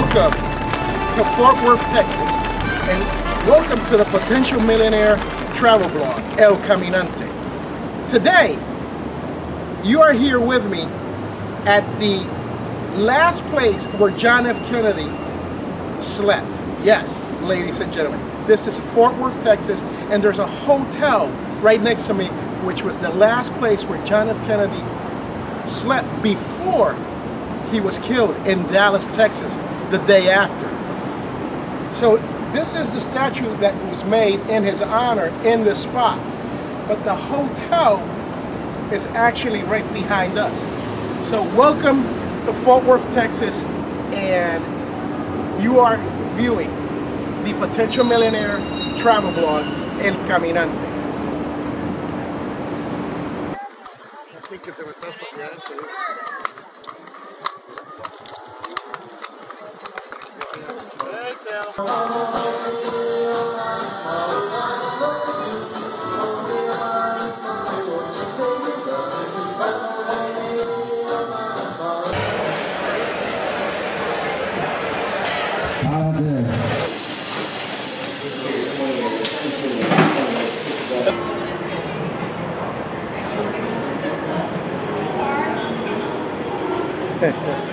Welcome to Fort Worth, Texas, and welcome to the Potential Millionaire travel blog, El Caminante. Today, you are here with me at the last place where John F. Kennedy slept. Yes, ladies and gentlemen, this is Fort Worth, Texas, and there's a hotel right next to me, which was the last place where John F. Kennedy slept before he was killed in Dallas, Texas the day after. So this is the statue that was made in his honor in this spot. But the hotel is actually right behind us. So welcome to Fort Worth, Texas, and you are viewing the Potential Millionaire travel blog, El Caminante. I think that there was Gracias.